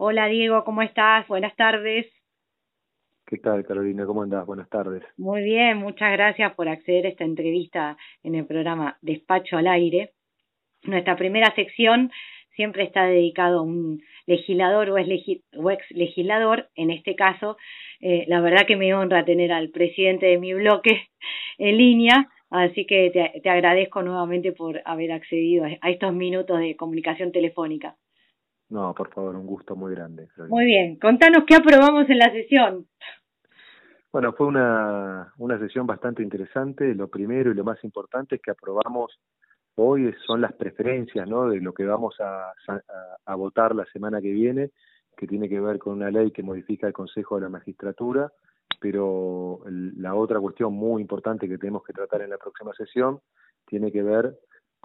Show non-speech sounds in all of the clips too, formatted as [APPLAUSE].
Hola Diego, ¿cómo estás? Buenas tardes. ¿Qué tal, Carolina? ¿Cómo andás? Buenas tardes. Muy bien, muchas gracias por acceder a esta entrevista en el programa Despacho al Aire. Nuestra primera sección siempre está dedicado a un legislador o, ex legislador. En este caso, eh, la verdad que me honra tener al presidente de mi bloque [LAUGHS] en línea, así que te, agradezco nuevamente por haber accedido a, estos minutos de comunicación telefónica. No, por favor, un gusto muy grande. Muy bien, contanos qué aprobamos en la sesión. Bueno, fue una, una sesión bastante interesante. Lo primero y lo más importante es que aprobamos hoy son las preferencias ¿no? de lo que vamos a, a, votar la semana que viene, que tiene que ver con una ley que modifica el Consejo de la Magistratura, pero la otra cuestión muy importante que tenemos que tratar en la próxima sesión tiene que ver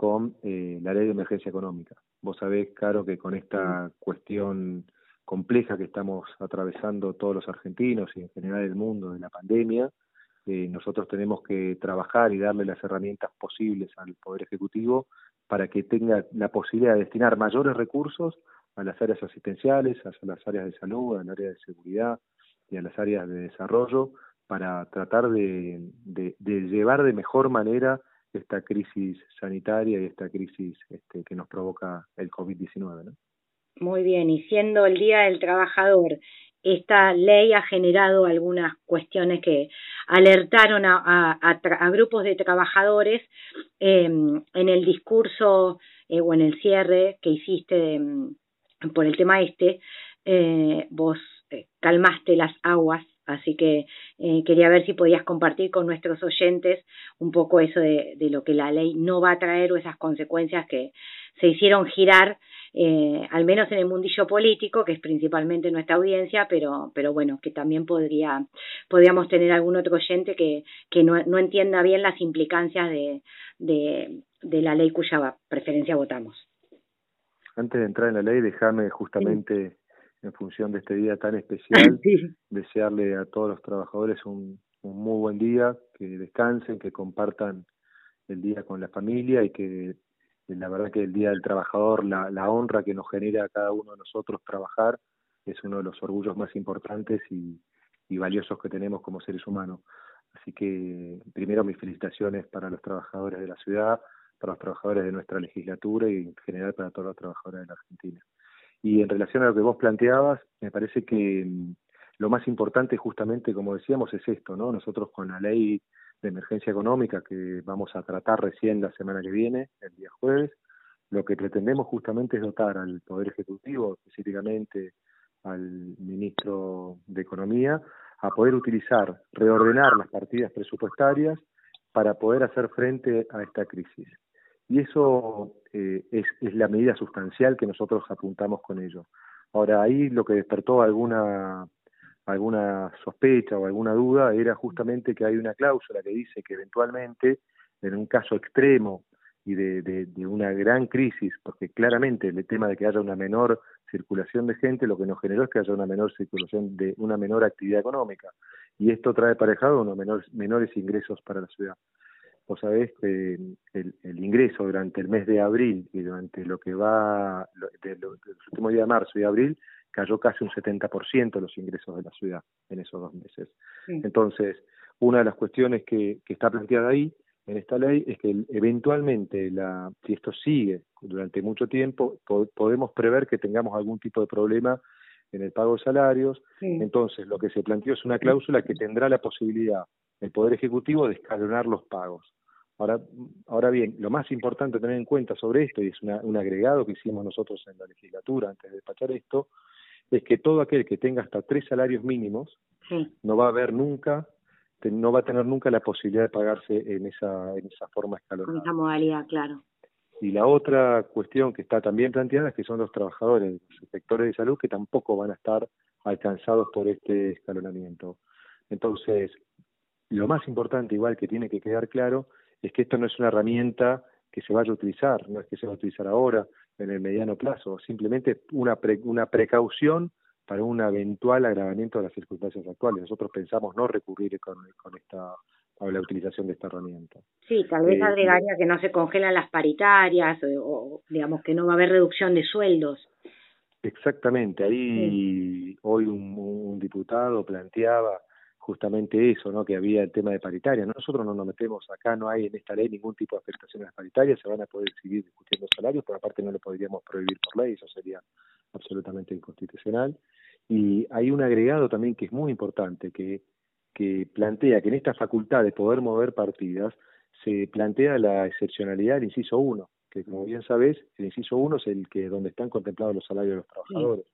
con eh, la ley de emergencia económica. Vos sabés, Caro, que con esta cuestión compleja que estamos atravesando todos los argentinos y en general el mundo de la pandemia, eh, nosotros tenemos que trabajar y darle las herramientas posibles al Poder Ejecutivo para que tenga la posibilidad de destinar mayores recursos a las áreas asistenciales, a las áreas de salud, al área de seguridad y a las áreas de desarrollo para tratar de, de, llevar de mejor manera esta crisis sanitaria y esta crisis este, que nos provoca el COVID-19. ¿no? Muy bien, y siendo el Día del Trabajador esta ley ha generado algunas cuestiones que alertaron a, grupos de trabajadores em, en el discurso eh, o en el cierre que hiciste em, por el tema este, eh, vos eh, calmaste las aguas, así que quería ver si podías compartir con nuestros oyentes un poco eso de, de lo que la ley no va a traer o esas consecuencias que se hicieron girar eh, al menos en el mundillo político, que es principalmente nuestra audiencia, pero, pero bueno, que también podría, podríamos tener algún otro oyente que, que no, no entienda bien las implicancias de, de, de la ley cuya preferencia votamos. Antes de entrar en la ley, déjame justamente, en función de este día tan [LAUGHS] especial, desearle a todos los trabajadores un, un muy buen día, que descansen, que compartan el día con la familia y que la verdad que el Día del Trabajador, la, la honra que nos genera a cada uno de nosotros trabajar, es uno de los orgullos más importantes y, y valiosos que tenemos como seres humanos. Así que primero mis felicitaciones para los trabajadores de la ciudad, para los trabajadores de nuestra legislatura y en general para todos los trabajadores de la Argentina. Y en relación a lo que vos planteabas, me parece que mm, lo más importante justamente, como decíamos, es esto, ¿no? Nosotros con la ley de emergencia económica que vamos a tratar recién la semana que viene, el día jueves. Lo que pretendemos justamente es dotar al Poder Ejecutivo, específicamente al ministro de Economía, a poder utilizar, reordenar las partidas presupuestarias para poder hacer frente a esta crisis. Y eso eh, es, es la medida sustancial que nosotros apuntamos con ello. Ahora, ahí lo que despertó alguna alguna sospecha o alguna duda era justamente que hay una cláusula que dice que eventualmente, en un caso extremo y de, de, una gran crisis, porque claramente el tema de que haya una menor circulación de gente lo que nos generó es que haya una menor circulación de una menor actividad económica y esto trae aparejado unos menores, menores ingresos para la ciudad. Vos sabés que el, el, ingreso durante el mes de abril y durante lo que va de, los últimos días de marzo y abril cayó casi un 70% los ingresos de la ciudad en esos dos meses. Entonces, una de las cuestiones que, que está planteada ahí en esta ley es que eventualmente, la, si esto sigue durante mucho tiempo, podemos prever que tengamos algún tipo de problema en el pago de salarios. Entonces, lo que se planteó es una cláusula que tendrá la posibilidad el Poder Ejecutivo de escalonar los pagos. Ahora, ahora bien, lo más importante tener en cuenta sobre esto, y es un agregado que hicimos nosotros en la legislatura antes de despachar esto, es que todo aquel que tenga hasta tres salarios mínimos no va a haber nunca, no va a tener nunca la posibilidad de pagarse en esa, en esa forma escalonada. En esa modalidad, claro. Y la otra cuestión que está también planteada es que son los trabajadores, los sectores de salud que tampoco van a estar alcanzados por este escalonamiento. Entonces, lo más importante, igual que tiene que quedar claro, es que esto no es una herramienta que se vaya a utilizar, no es que se va a utilizar ahora, en el mediano plazo, simplemente una, una precaución para un eventual agravamiento de las circunstancias actuales. Nosotros pensamos no recurrir con, con esta a la utilización de esta herramienta. Sí, tal vez eh, agregaría que no se congelan las paritarias o, digamos que no va a haber reducción de sueldos. Exactamente, ahí hoy un, diputado planteaba justamente eso, ¿no? que había el tema de paritaria. Nosotros no nos metemos acá, no hay en esta ley ningún tipo de afectación a las paritarias, se van a poder seguir discutiendo salarios, pero aparte no lo podríamos prohibir por ley, eso sería absolutamente inconstitucional. Y hay un agregado también que es muy importante, que, que plantea que en esta facultad de poder mover partidas se plantea la excepcionalidad del inciso 1 que como bien sabes, el inciso 1 es el que donde están contemplados los salarios de los trabajadores.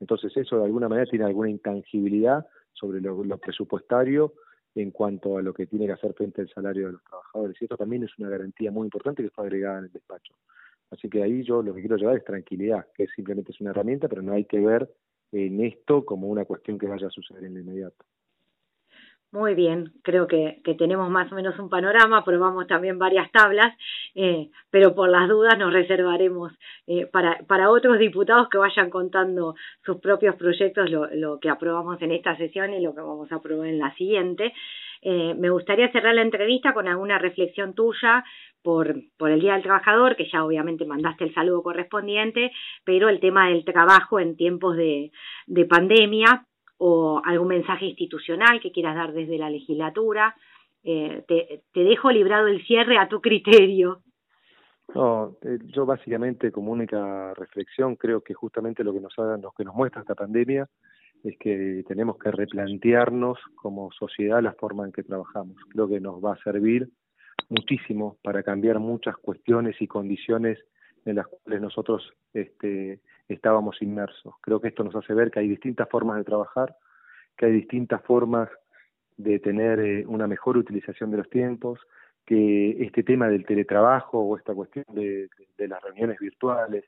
Entonces eso de alguna manera tiene alguna intangibilidad sobre lo, presupuestario en cuanto a lo que tiene que hacer frente al salario de los trabajadores. Y esto también es una garantía muy importante que fue agregada en el despacho. Así que ahí yo lo que quiero llevar es tranquilidad, que simplemente es una herramienta, pero no hay que ver en esto como una cuestión que vaya a suceder en el inmediato. Muy bien, creo que, tenemos más o menos un panorama, probamos también varias tablas, eh, pero por las dudas nos reservaremos eh, para, para otros diputados que vayan contando sus propios proyectos, lo, lo que aprobamos en esta sesión y lo que vamos a aprobar en la siguiente. Eh, me gustaría cerrar la entrevista con alguna reflexión tuya por, por el Día del Trabajador, que ya obviamente mandaste el saludo correspondiente, pero el tema del trabajo en tiempos de, de pandemia, o algún mensaje institucional que quieras dar desde la legislatura. Eh, te, dejo librado el cierre a tu criterio. No, eh, yo básicamente como única reflexión creo que justamente lo que nos ha, lo que nos muestra esta pandemia es que tenemos que replantearnos como sociedad la forma en que trabajamos. Creo que nos va a servir muchísimo para cambiar muchas cuestiones y condiciones en las cuales nosotros este, estábamos inmersos. Creo que esto nos hace ver que hay distintas formas de trabajar, que hay distintas formas de tener eh, una mejor utilización de los tiempos, que este tema del teletrabajo o esta cuestión de, las reuniones virtuales,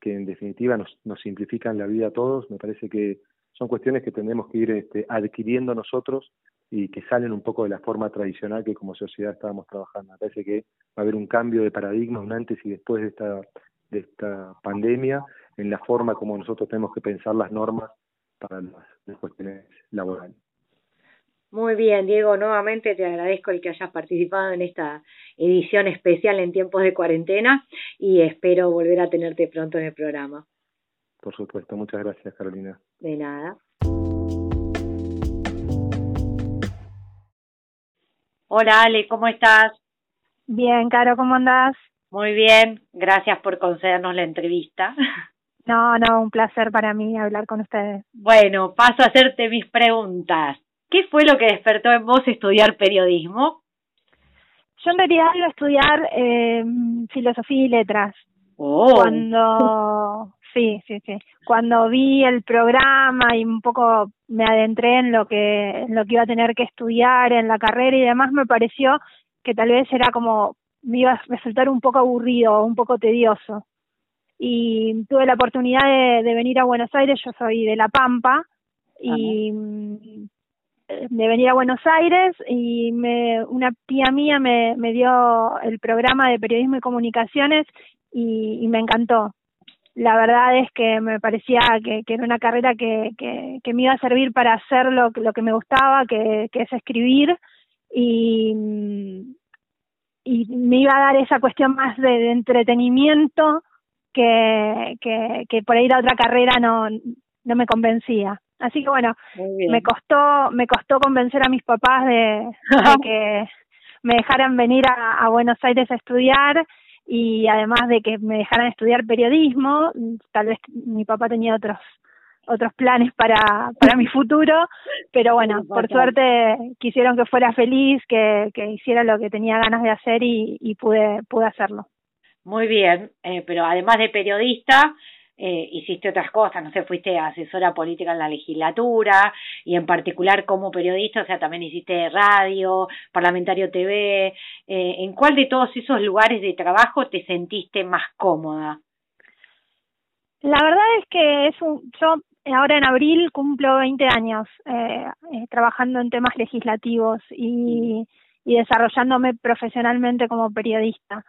que en definitiva nos, simplifican la vida a todos, me parece que son cuestiones que tenemos que ir este, adquiriendo nosotros y que salen un poco de la forma tradicional que como sociedad estábamos trabajando. Me parece que va a haber un cambio de paradigma, un antes y después de esta, de esta pandemia, en la forma como nosotros tenemos que pensar las normas para las, cuestiones laborales. Muy bien, Diego, nuevamente te agradezco el que hayas participado en esta edición especial en tiempos de cuarentena y espero volver a tenerte pronto en el programa. Por supuesto, muchas gracias, Carolina. De nada. Hola Ale, ¿cómo estás? Bien, Caro, ¿cómo andás? Muy bien, gracias por concedernos la entrevista. No, no, un placer para mí hablar con ustedes. Bueno, paso a hacerte mis preguntas. ¿Qué fue lo que despertó en vos estudiar periodismo? Yo en realidad iba a estudiar eh, filosofía y letras. Oh. Cuando, sí, sí, sí. Cuando vi el programa y un poco me adentré en lo que, en lo que iba a tener que estudiar en la carrera y demás, me pareció que tal vez era como me iba a resultar un poco aburrido, un poco tedioso. Y tuve la oportunidad de, venir a Buenos Aires, yo soy de La Pampa, y mm, de venir a Buenos Aires y me, una tía mía me, me dio el programa de periodismo y comunicaciones y, me encantó. La verdad es que me parecía que, que era una carrera que, que, que, me iba a servir para hacer lo, lo que me gustaba, que, que es escribir. Y, y me iba a dar esa cuestión más de, entretenimiento que, que, que, por ir a otra carrera no, no me convencía. Así que bueno, me costó, me costó convencer a mis papás de, [LAUGHS] que me dejaran venir a, a, Buenos Aires a estudiar y además de que me dejaran estudiar periodismo, tal vez mi papá tenía otros otros planes para, para mi futuro, pero bueno, por suerte quisieron que fuera feliz, que, que hiciera lo que tenía ganas de hacer y, y pude, pude hacerlo. Muy bien, eh, pero además de periodista, eh, hiciste otras cosas, no sé, fuiste asesora política en la legislatura y en particular como periodista, o sea, también hiciste radio, parlamentario TV. Eh, ¿En cuál de todos esos lugares de trabajo te sentiste más cómoda? La verdad es que es un, yo ahora en abril cumplo 20 años eh, eh, trabajando en temas legislativos y, y desarrollándome profesionalmente como periodista.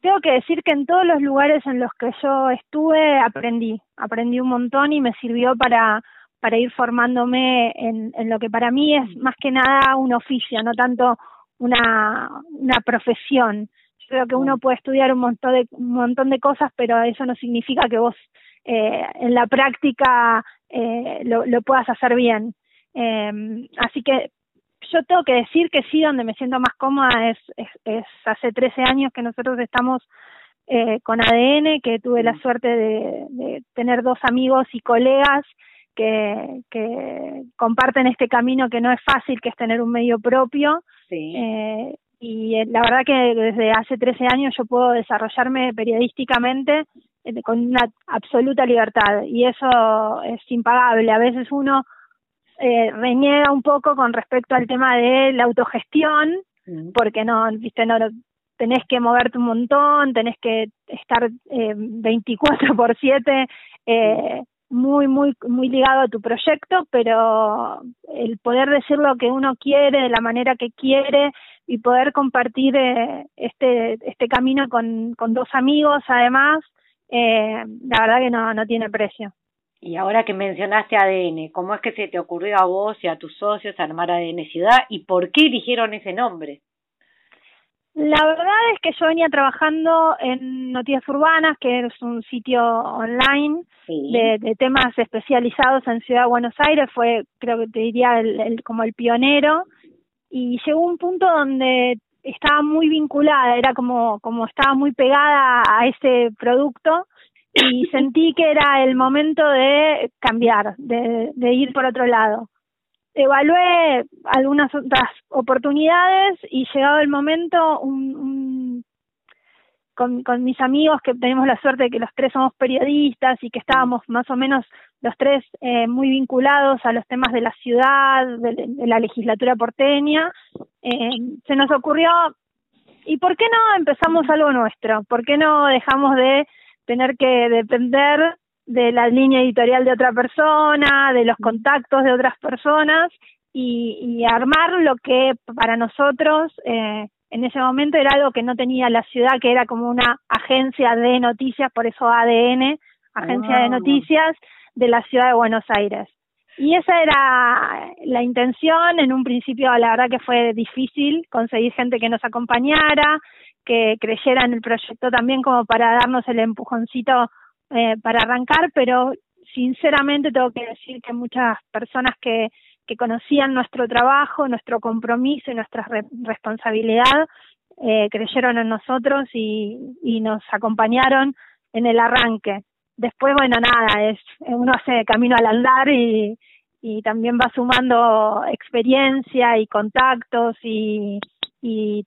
Tengo que decir que en todos los lugares en los que yo estuve aprendí, aprendí un montón y me sirvió para, para ir formándome en, lo que para mí es más que nada un oficio, no tanto una, una profesión. Creo que uno puede estudiar un montón de, un montón de cosas, pero eso no significa que vos eh, en la práctica eh, lo, lo, puedas hacer bien. Eh, así que yo tengo que decir que sí, donde me siento más cómoda es, es, hace 13 años que nosotros estamos eh, con ADN, que tuve la suerte de, de tener dos amigos y colegas que, que comparten este camino que no es fácil, que es tener un medio propio. Sí. Eh, y eh, la verdad que desde hace 13 años yo puedo desarrollarme periodísticamente eh, con una absoluta libertad y eso es impagable. A veces uno eh, reniega un poco con respecto al tema de la autogestión, porque no, viste, no tenés que moverte un montón, tenés que estar eh, 24 por 7 eh, muy, muy, muy ligado a tu proyecto, pero el poder decir lo que uno quiere, de la manera que quiere, y poder compartir eh, este, este camino con, con dos amigos además, eh, la verdad que no, no tiene precio. Y ahora que mencionaste ADN, ¿cómo es que se te ocurrió a vos y a tus socios armar ADN Ciudad y por qué eligieron ese nombre? La verdad es que yo venía trabajando en Noticias Urbanas, que es un sitio online de, de, temas especializados en Ciudad de Buenos Aires, fue creo que te diría el, el, como el pionero. Y llegó un punto donde estaba muy vinculada, era como, como estaba muy pegada a ese producto y [LAUGHS] sentí que era el momento de cambiar, de, de ir por otro lado. Evalué algunas otras oportunidades y llegado el momento, un, un con, mis amigos que tenemos la suerte de que los tres somos periodistas y que estábamos más o menos los tres eh, muy vinculados a los temas de la ciudad, de, la legislatura porteña, eh, se nos ocurrió, ¿y por qué no empezamos algo nuestro? ¿Por qué no dejamos de tener que depender de la línea editorial de otra persona, de los contactos de otras personas y, y armar lo que para nosotros eh, en ese momento era algo que no tenía la ciudad, que era como una agencia de noticias, por eso ADN, agencia de ah. noticias de la ciudad de Buenos Aires. Y esa era la intención, en un principio la verdad que fue difícil conseguir gente que nos acompañara, que creyera en el proyecto también como para darnos el empujoncito eh, para arrancar, pero sinceramente tengo que decir que muchas personas que que conocían nuestro trabajo, nuestro compromiso y nuestra responsabilidad, eh, creyeron en nosotros y, y nos acompañaron en el arranque. Después, bueno, nada, es uno hace camino al andar y, y también va sumando experiencia y contactos y, y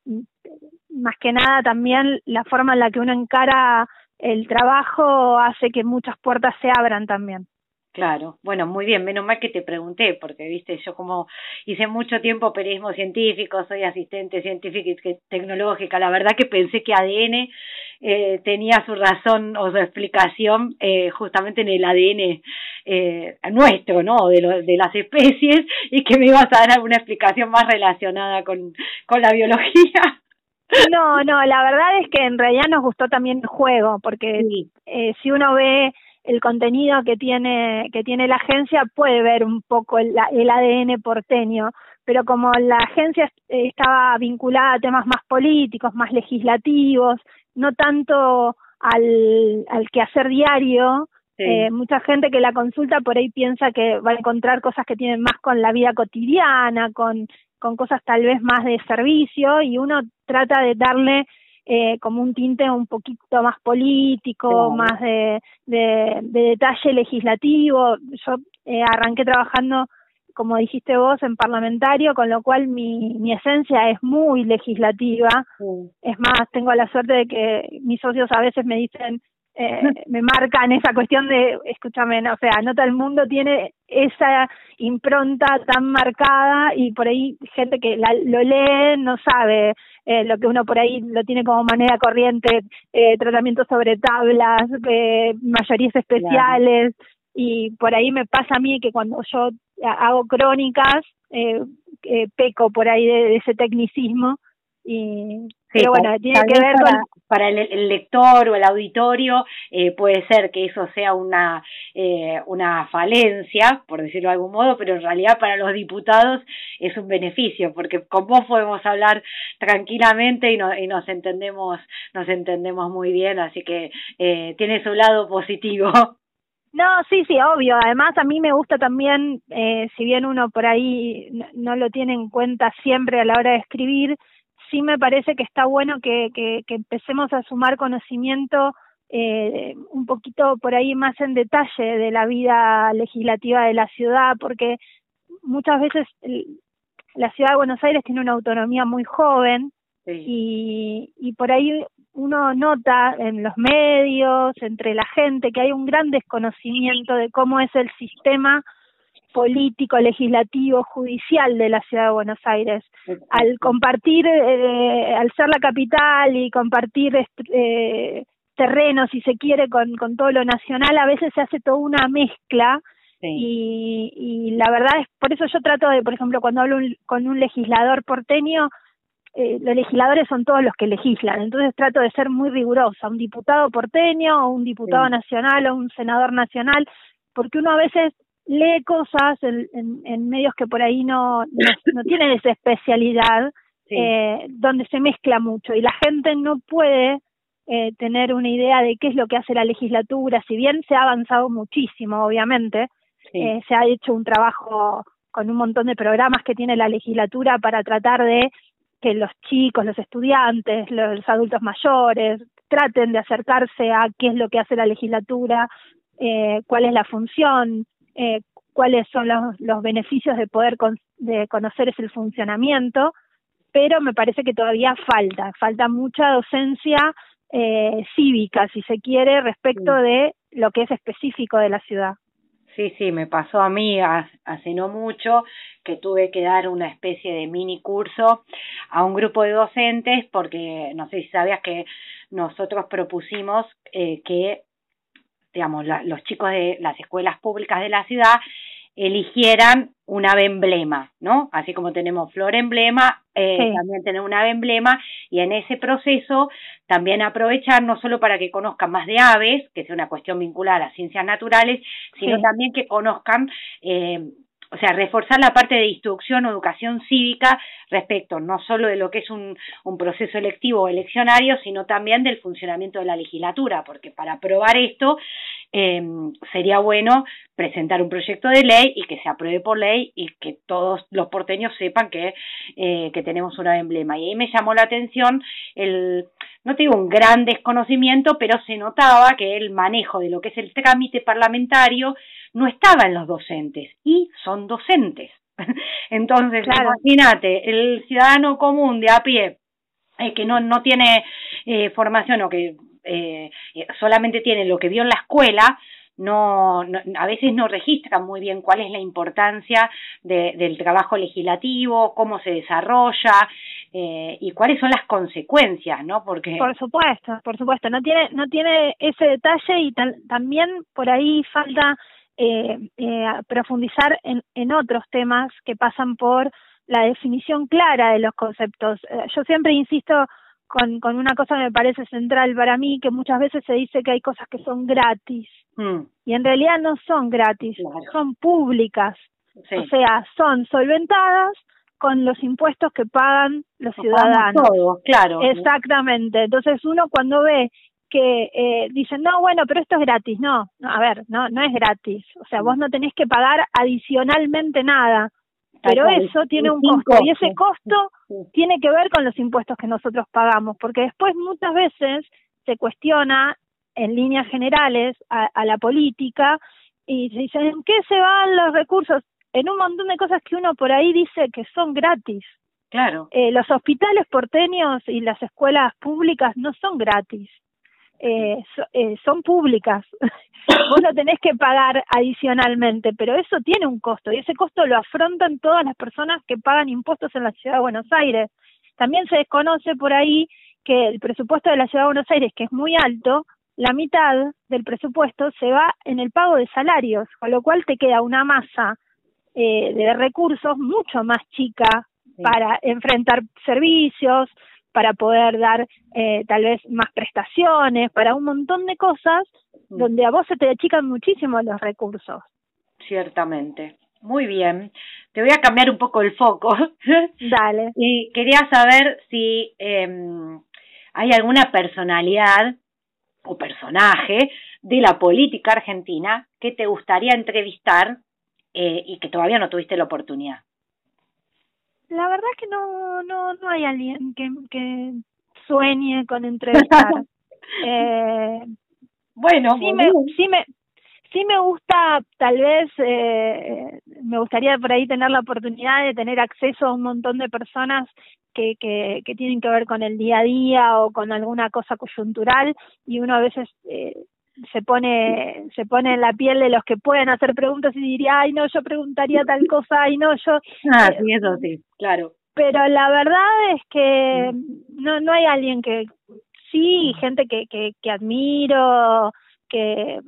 más que nada también la forma en la que uno encara el trabajo hace que muchas puertas se abran también. Claro, bueno, muy bien, menos mal que te pregunté, porque viste, yo como hice mucho tiempo periodismo científico, soy asistente científica y tecnológica, la verdad que pensé que ADN eh, tenía su razón o su explicación eh, justamente en el ADN eh, nuestro, ¿no? De, de las especies y que me ibas a dar alguna explicación más relacionada con la biología. No, no, la verdad es que en realidad nos gustó también el juego, porque eh, si uno ve el contenido que tiene que tiene la agencia puede ver un poco el, el ADN porteño pero como la agencia estaba vinculada a temas más políticos más legislativos no tanto al al quehacer diario eh, mucha gente que la consulta por ahí piensa que va a encontrar cosas que tienen más con la vida cotidiana con con cosas tal vez más de servicio y uno trata de darle eh, como un tinte un poquito más político, más de, de, de, detalle legislativo. Yo eh, arranqué trabajando, como dijiste vos, en parlamentario, con lo cual mi, mi esencia es muy legislativa. Es más, tengo la suerte de que mis socios a veces me dicen, eh, me marcan esa cuestión de, escúchame, o sea, no todo el mundo tiene esa impronta tan marcada y por ahí gente que la, lo lee no sabe eh, lo que uno por ahí lo tiene como manera corriente, eh, tratamientos sobre tablas, eh, mayorías especiales. Y por ahí me pasa a mí que cuando yo hago crónicas eh, eh, peco por ahí de, de ese tecnicismo y pero bueno, tiene que ver para, con... Para el, lector o el auditorio eh, puede ser que eso sea una, eh, una falencia, por decirlo de algún modo, pero en realidad para los diputados es un beneficio, porque con vos podemos hablar tranquilamente y, no, y nos entendemos nos entendemos muy bien, así que eh, tiene su lado positivo. No, sí, sí, obvio. Además, a mí me gusta también, eh, si bien uno por ahí no, lo tiene en cuenta siempre a la hora de escribir, sí me parece que está bueno que, que, que empecemos a sumar conocimiento eh, un poquito por ahí más en detalle de la vida legislativa de la ciudad, porque muchas veces la ciudad de Buenos Aires tiene una autonomía muy joven y, y por ahí uno nota en los medios, entre la gente, que hay un gran desconocimiento de cómo es el sistema político, legislativo, judicial de la ciudad de Buenos Aires. Al compartir, eh, al ser la capital y compartir eh, terreno, si se quiere, con, con todo lo nacional, a veces se hace toda una mezcla y, y la verdad es, por eso yo trato de, por ejemplo, cuando hablo con un legislador porteño, eh, los legisladores son todos los que legislan, entonces trato de ser muy rigurosa, un diputado porteño o un diputado nacional o un senador nacional, porque uno a veces lee cosas en, en, medios que por ahí no, no, tienen esa especialidad, eh, donde se mezcla mucho. Y la gente no puede eh, tener una idea de qué es lo que hace la legislatura, si bien se ha avanzado muchísimo, obviamente, eh, se ha hecho un trabajo con un montón de programas que tiene la legislatura para tratar de que los chicos, los estudiantes, los adultos mayores traten de acercarse a qué es lo que hace la legislatura, eh, cuál es la función, eh, cuáles son los, los beneficios de poder de conocer ese funcionamiento, pero me parece que todavía falta, falta mucha docencia eh, cívica, si se quiere, respecto de lo que es específico de la ciudad. Sí, sí, me pasó a mí hace no mucho que tuve que dar una especie de mini curso a un grupo de docentes porque no sé si sabías que nosotros propusimos eh, que digamos los chicos de las escuelas públicas de la ciudad eligieran un ave emblema, ¿no? Así como tenemos flor emblema, eh, también tener un ave emblema y en ese proceso también aprovechar no solo para que conozcan más de aves, que sea una cuestión vinculada a las ciencias naturales, sino también que conozcan eh, o sea, reforzar la parte de instrucción o educación cívica respecto no solo de lo que es un, un proceso electivo o eleccionario, sino también del funcionamiento de la legislatura, porque para aprobar esto eh, sería bueno presentar un proyecto de ley y que se apruebe por ley y que todos los porteños sepan que, eh, que tenemos un emblema. Y ahí me llamó la atención el, no te digo un gran desconocimiento, pero se notaba que el manejo de lo que es el trámite parlamentario no estaba en los docentes y son docentes. [LAUGHS] Entonces, imagínate, el ciudadano común de a pie eh, que no, no tiene eh, formación o que eh, solamente tiene lo que vio en la escuela, no, a veces no registra muy bien cuál es la importancia de, del trabajo legislativo, cómo se desarrolla eh, y cuáles son las consecuencias, ¿no? Porque por supuesto, por supuesto, no tiene no tiene ese detalle y también por ahí falta eh, eh, profundizar en, en otros temas que pasan por la definición clara de los conceptos. Eh, yo siempre insisto con, con una cosa que me parece central para mí, que muchas veces se dice que hay cosas que son gratis mm. y en realidad no son gratis, son públicas, o sea, son solventadas con los impuestos que pagan los ciudadanos. claro. Exactamente. Entonces uno cuando ve que eh, dicen, no, bueno, pero esto es gratis. No, no, a ver, no, no es gratis. O sea, vos no tenés que pagar adicionalmente nada. Pero eso tiene un costo y ese costo tiene que ver con los impuestos que nosotros pagamos, porque después muchas veces se cuestiona en líneas generales a, a la política y se dice, ¿en qué se van los recursos? En un montón de cosas que uno por ahí dice que son gratis. Claro. Eh, los hospitales porteños y las escuelas públicas no son gratis eh, eh, son públicas. [LAUGHS] Vos no tenés que pagar adicionalmente, pero eso tiene un costo y ese costo lo afrontan todas las personas que pagan impuestos en la ciudad de Buenos Aires. También se desconoce por ahí que el presupuesto de la ciudad de Buenos Aires, que es muy alto, la mitad del presupuesto se va en el pago de salarios, con lo cual te queda una masa eh, de recursos mucho más chica para enfrentar servicios, para poder dar eh, tal vez más prestaciones, para un montón de cosas mm. donde a vos se te achican muchísimo los recursos. Ciertamente. Muy bien. Te voy a cambiar un poco el foco. [LAUGHS] Dale. y quería saber si eh, hay alguna personalidad o personaje de la política argentina que te gustaría entrevistar eh, y que todavía no tuviste la oportunidad. La verdad es que no, no, no hay alguien que, que sueñe con entrevistar. [LAUGHS] eh, bueno, sí me, sí me, sí me gusta, tal vez, eh, me gustaría por ahí tener la oportunidad de tener acceso a un montón de personas que, que, que tienen que ver con el día a día o con alguna cosa coyuntural y uno a veces eh, se pone se pone en la piel de los que pueden hacer preguntas y diría ay no yo preguntaría tal cosa ay no yo ah sí eso sí claro. pero la verdad es que no no hay alguien que sí gente que que, que admiro que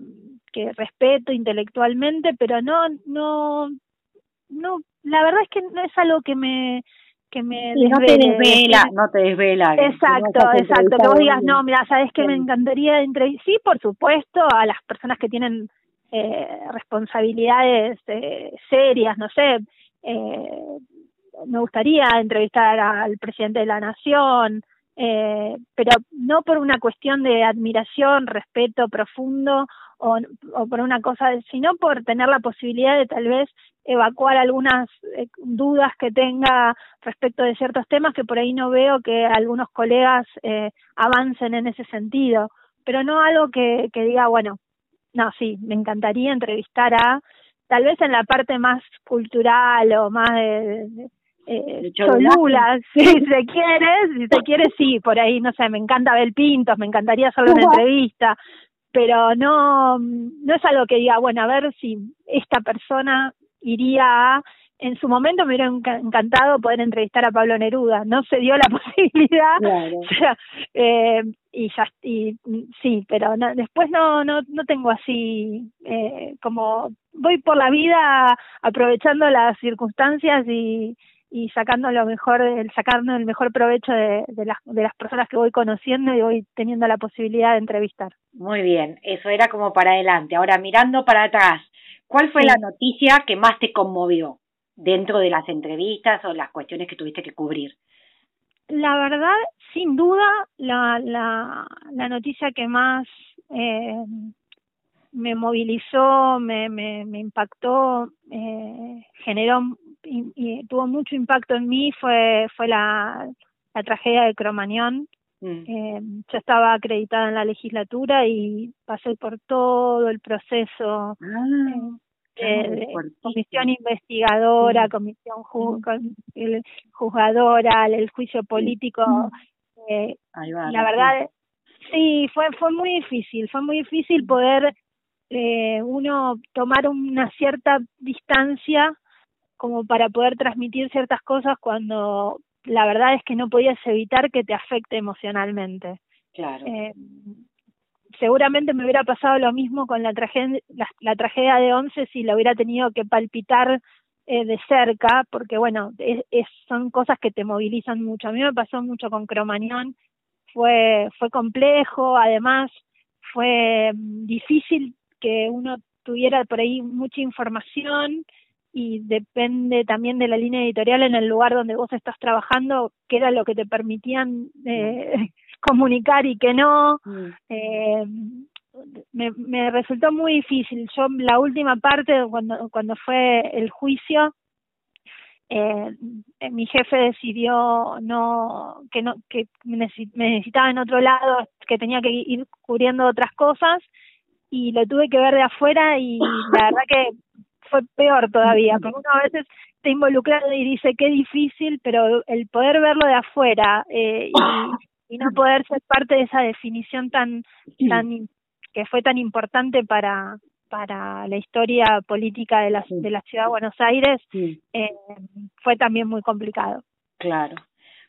que respeto intelectualmente, pero no, no, no, la verdad es que no es algo que me, que me no te desvela, no te desvela. Exacto, exacto, que vos digas, no, mira, sabes que me encantaría entrevistar, sí, por supuesto, a las personas que tienen eh, responsabilidades eh, serias, no sé, eh, me gustaría entrevistar al presidente de la nación, eh, pero no por una cuestión de admiración, respeto profundo o, o por una cosa, sino por tener la posibilidad de tal vez evacuar algunas eh, dudas que tenga respecto de ciertos temas que por ahí no veo que algunos colegas eh, avancen en ese sentido, pero no algo que, que diga, bueno, no, sí, me encantaría entrevistar a, tal vez en la parte más cultural o más de, de eh, cholula, [LAUGHS] si se quiere, si se quiere, sí, por ahí, no sé, me encanta ver Pintos, me encantaría hacer una entrevista, pero no, no es algo que diga, bueno, a ver si esta persona iría a, en su momento me hubiera encantado poder entrevistar a Pablo Neruda, no se dio la [LAUGHS] posibilidad, o sea, eh, y ya, y sí, pero no, después no, no, no tengo así, eh, como voy por la vida aprovechando las circunstancias y, y sacando lo mejor, el sacando el mejor provecho de, de, las, de las personas que voy conociendo y voy teniendo la posibilidad de entrevistar. Muy bien, eso era como para adelante. Ahora mirando para atrás, ¿cuál fue sí. la noticia que más te conmovió dentro de las entrevistas o las cuestiones que tuviste que cubrir? La verdad, sin duda, la, la, la noticia que más eh, me movilizó, me, me, me impactó, eh, generó y, y, tuvo mucho impacto en mí fue fue la, la tragedia de Cromañón. Mm. Eh, yo estaba acreditada en la legislatura y pasé por todo el proceso ah, eh, de, comisión investigadora, comisión ju juzgadora, el juicio político. Eh, va, la verdad, sí, fue fue muy difícil, fue muy difícil poder eh, uno tomar una cierta distancia como para poder transmitir ciertas cosas cuando la verdad es que no podías evitar que te afecte emocionalmente. Claro. Eh, seguramente me hubiera pasado lo mismo con la tragedia, la, la tragedia de Once si la hubiera tenido que palpitar eh, de cerca, porque bueno, es, son cosas que te movilizan mucho. A mí me pasó mucho con Cromañón, fue, fue complejo, además fue difícil que uno tuviera por ahí mucha información y depende también de la línea editorial en el lugar donde vos estás trabajando, qué era lo que te permitían eh, comunicar y qué no. Mm. Eh, me, me resultó muy difícil. Yo la última parte, cuando, cuando fue el juicio, eh, mi jefe decidió no que no que me necesitaba en otro lado, que tenía que ir cubriendo otras cosas y lo tuve que ver de afuera y la [LAUGHS] verdad que fue peor todavía, porque uno a veces está involucrado y dice qué difícil, pero el poder verlo de afuera eh, y, [LAUGHS] y no poder ser parte de esa definición tan tan que fue tan importante para para la historia política de la de la ciudad de Buenos Aires eh, fue también muy complicado. Claro.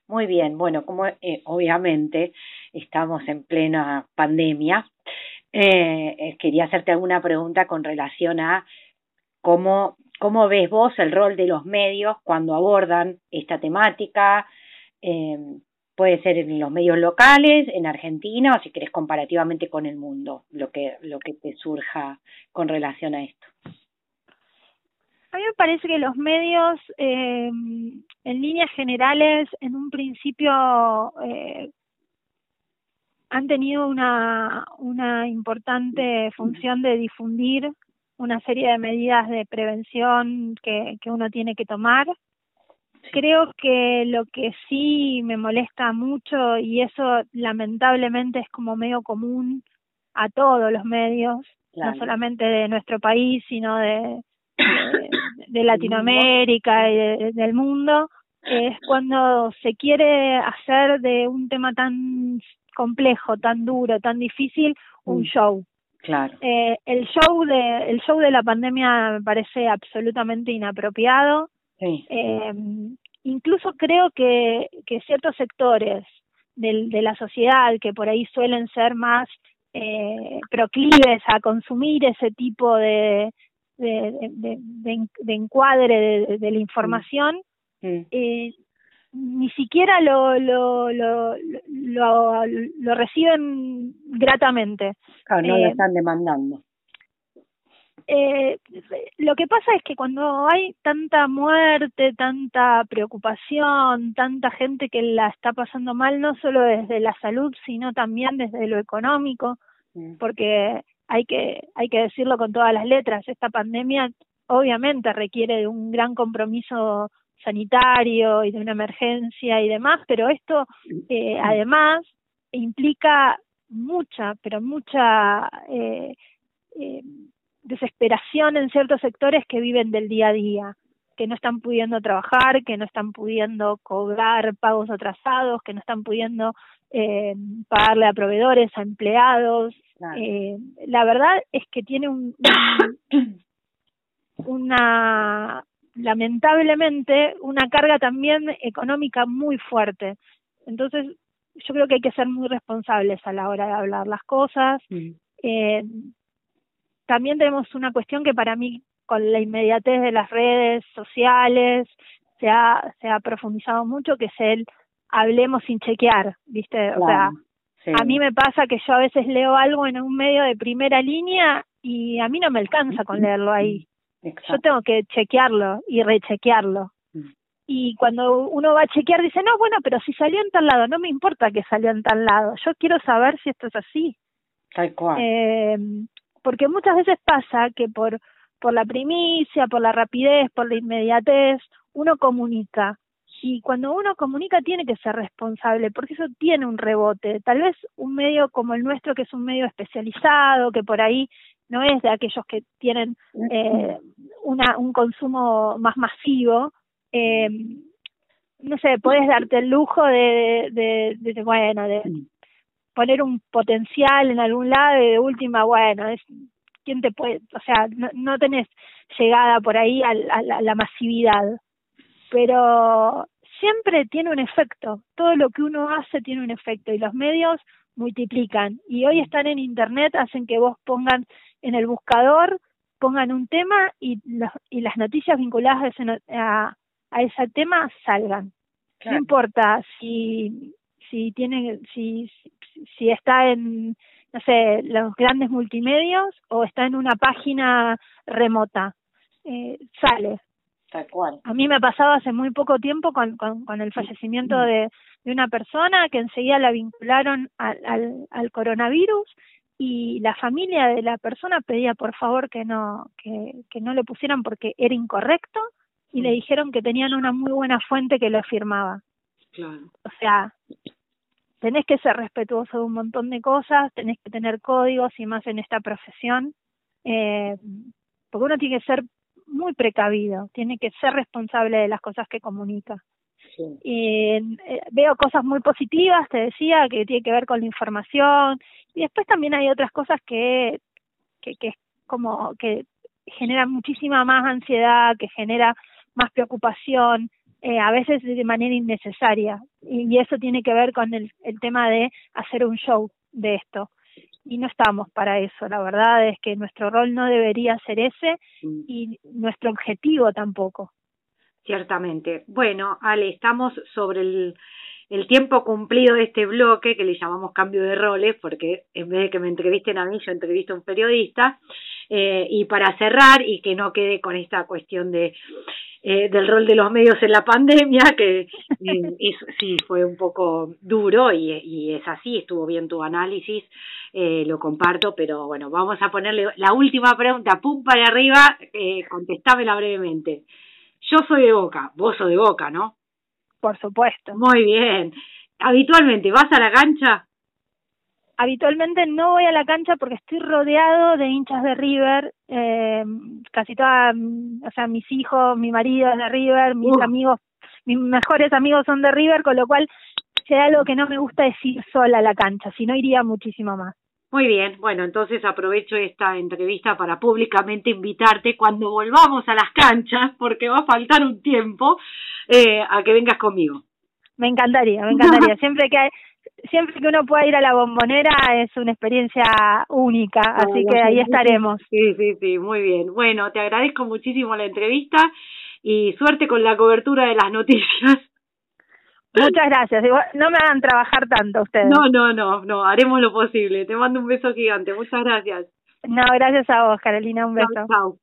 Muy bien, bueno, como eh, obviamente estamos en plena pandemia, eh, quería hacerte alguna pregunta con relación a cómo, cómo ves vos el rol de los medios cuando abordan esta temática. Eh, puede ser en los medios locales, en Argentina, o si querés comparativamente con el mundo, lo que, lo que te surja con relación a esto. A mí me parece que los medios, eh, en líneas generales, en un principio eh, han tenido una, una importante función de difundir una serie de medidas de prevención que, que uno tiene que tomar. Creo que lo que sí me molesta mucho, y eso lamentablemente es como medio común a todos los medios, no solamente de nuestro país, sino de, de, [COUGHS] Latinoamérica y del mundo, es cuando se quiere hacer de un tema tan complejo, tan duro, tan difícil, un mm. show. Claro. Eh, el show de el show de la pandemia me parece absolutamente inapropiado. Sí. Eh, incluso creo que, que ciertos sectores del, de la sociedad que por ahí suelen ser más eh, proclives a consumir ese tipo de, de, de, de, encuadre de, la información, eh, ni siquiera lo, lo, lo, lo, lo reciben gratamente. Claro, no lo eh, están demandando. Eh, lo que pasa es que cuando hay tanta muerte, tanta preocupación, tanta gente que la está pasando mal, no solo desde la salud, sino también desde lo económico, mm. porque hay que, hay que decirlo con todas las letras, esta pandemia obviamente requiere de un gran compromiso sanitario y de una emergencia y demás, pero esto eh, además implica mucha, pero mucha eh, eh, desesperación en ciertos sectores que viven del día a día, que no están pudiendo trabajar, que no están pudiendo cobrar pagos atrasados, que no están pudiendo eh, pagarle a proveedores, a empleados. Eh, la verdad es que tiene un, [COUGHS] una, lamentablemente, una carga también económica muy fuerte. Entonces, yo creo que hay que ser muy responsables a la hora de hablar las cosas. Eh, también tenemos una cuestión que para mí con la inmediatez de las redes sociales se ha, se ha profundizado mucho, que es el hablemos sin chequear, ¿viste? O sea, a mí me pasa que yo a veces leo algo en un medio de primera línea y a mí no me alcanza con leerlo ahí. Yo tengo que chequearlo y rechequearlo. Mm. Y cuando uno va a chequear dice, no, bueno, pero si salió en tal lado, no me importa que salió en tal lado, yo quiero saber si esto es así. Tal cual. Eh, porque muchas veces pasa que por por la primicia, por la rapidez, por la inmediatez, uno comunica. Y cuando uno comunica tiene que ser responsable, porque eso tiene un rebote. Tal vez un medio como el nuestro, que es un medio especializado, que por ahí no es de aquellos que tienen eh, una, un consumo más masivo, eh, no sé, puedes darte el lujo de, de, de, de bueno, de, poner un potencial en algún lado y de última, bueno, es quién te puede, o sea, no, no tenés llegada por ahí a, a, la masividad, pero siempre tiene un efecto, todo lo que uno hace tiene un efecto y los medios multiplican. Y hoy están en internet, hacen que vos pongan en el buscador, pongan un tema y, los, y las noticias vinculadas a ese, a, a ese tema salgan. No importa si si tiene si si está en, no sé, los grandes multimedios o está en una página remota. Eh, sale. Tal cual. A mí me ha pasado hace muy poco tiempo con, con, con el fallecimiento de, de una persona que enseguida la vincularon al, al, al coronavirus y la familia de la persona pedía por favor que no que, que no le pusieran porque era incorrecto y le mm. dijeron que tenían una muy buena fuente que lo firmaba. Claro. O sea, tenés que ser respetuoso de un montón de cosas, tenés que tener códigos y más en esta profesión, eh, porque uno tiene que ser muy precavido, tiene que ser responsable de las cosas que comunica. Y eh, veo cosas muy positivas, te decía, que tiene que ver con la información, y después también hay otras cosas que, que, que como que generan muchísima más ansiedad, que genera más preocupación, eh, a veces de manera innecesaria. Y, eso tiene que ver con el, el tema de hacer un show de esto. Y no estamos para eso, la verdad es que nuestro rol no debería ser ese mm. y nuestro objetivo tampoco. Ciertamente. Bueno, Ale, estamos sobre el, el tiempo cumplido de este bloque que le llamamos cambio de roles, porque en vez de que me entrevisten a mí, yo entrevisto a un periodista. Eh, y para cerrar y que no quede con esta cuestión de eh, del rol de los medios en la pandemia, que [LAUGHS] eh, sí fue un poco duro y, y, es así, estuvo bien tu análisis, eh, lo comparto, pero bueno, vamos a ponerle la última pregunta, pum para arriba, eh, contestámela brevemente. Yo soy de Boca, vos sos de Boca, ¿no? Por supuesto. Muy bien. Habitualmente, ¿vas a la cancha? habitualmente no voy a la cancha porque estoy rodeado de hinchas de River, eh, casi toda, o sea, mis hijos, mi marido es de River, mis amigos, mis mejores amigos son de River, con lo cual si algo que no me gusta es ir sola a la cancha, si no iría muchísimo más. Muy bien, bueno, entonces aprovecho esta entrevista para públicamente invitarte cuando volvamos a las canchas, porque va a faltar un tiempo, eh, a que vengas conmigo. Me encantaría, me encantaría. [LAUGHS] Siempre que hay, siempre que uno pueda ir a la bombonera es una experiencia única, así que ahí estaremos. Sí, sí, sí, muy bien. Bueno, te agradezco muchísimo la entrevista y suerte con la cobertura de las noticias. Muchas gracias. No me hagan trabajar tanto ustedes. No, no, no, no, haremos lo posible. Te mando un beso gigante. Muchas gracias. No, gracias a vos, Carolina. Un beso. chao.